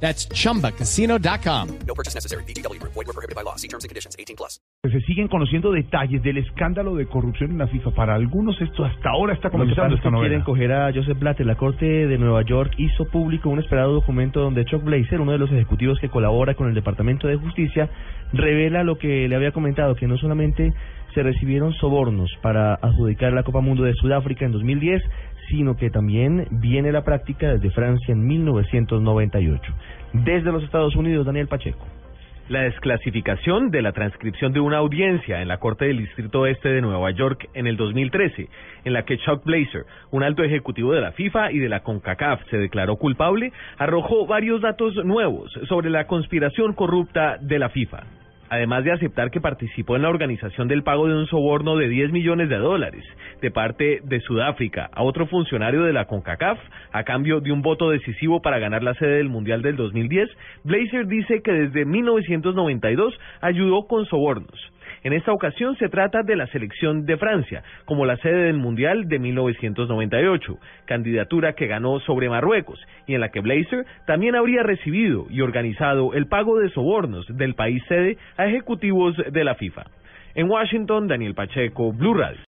That's chumbacasino.com. No purchase necessary. BGW. Void were prohibited by law. See terms and conditions. 18 plus. Se siguen conociendo detalles del escándalo de corrupción en la FIFA. Para algunos esto hasta ahora está comenzando esta quieren novela. coger a Joseph Blatter. La Corte de Nueva York hizo público un esperado documento donde Chuck Blazer, uno de los ejecutivos que colabora con el Departamento de Justicia, revela lo que le había comentado, que no solamente se recibieron sobornos para adjudicar la Copa Mundo de Sudáfrica en 2010, sino que también viene la práctica desde Francia en 1998. Desde los Estados Unidos, Daniel Pacheco. La desclasificación de la transcripción de una audiencia en la Corte del Distrito Este de Nueva York en el 2013, en la que Chuck Blazer, un alto ejecutivo de la FIFA y de la CONCACAF, se declaró culpable, arrojó varios datos nuevos sobre la conspiración corrupta de la FIFA. Además de aceptar que participó en la organización del pago de un soborno de 10 millones de dólares de parte de Sudáfrica a otro funcionario de la CONCACAF a cambio de un voto decisivo para ganar la sede del Mundial del 2010, Blazer dice que desde 1992 ayudó con sobornos. En esta ocasión se trata de la selección de Francia, como la sede del Mundial de 1998, candidatura que ganó sobre Marruecos y en la que Blazer también habría recibido y organizado el pago de sobornos del país sede a ejecutivos de la FIFA. En Washington, Daniel Pacheco, Blue Radio.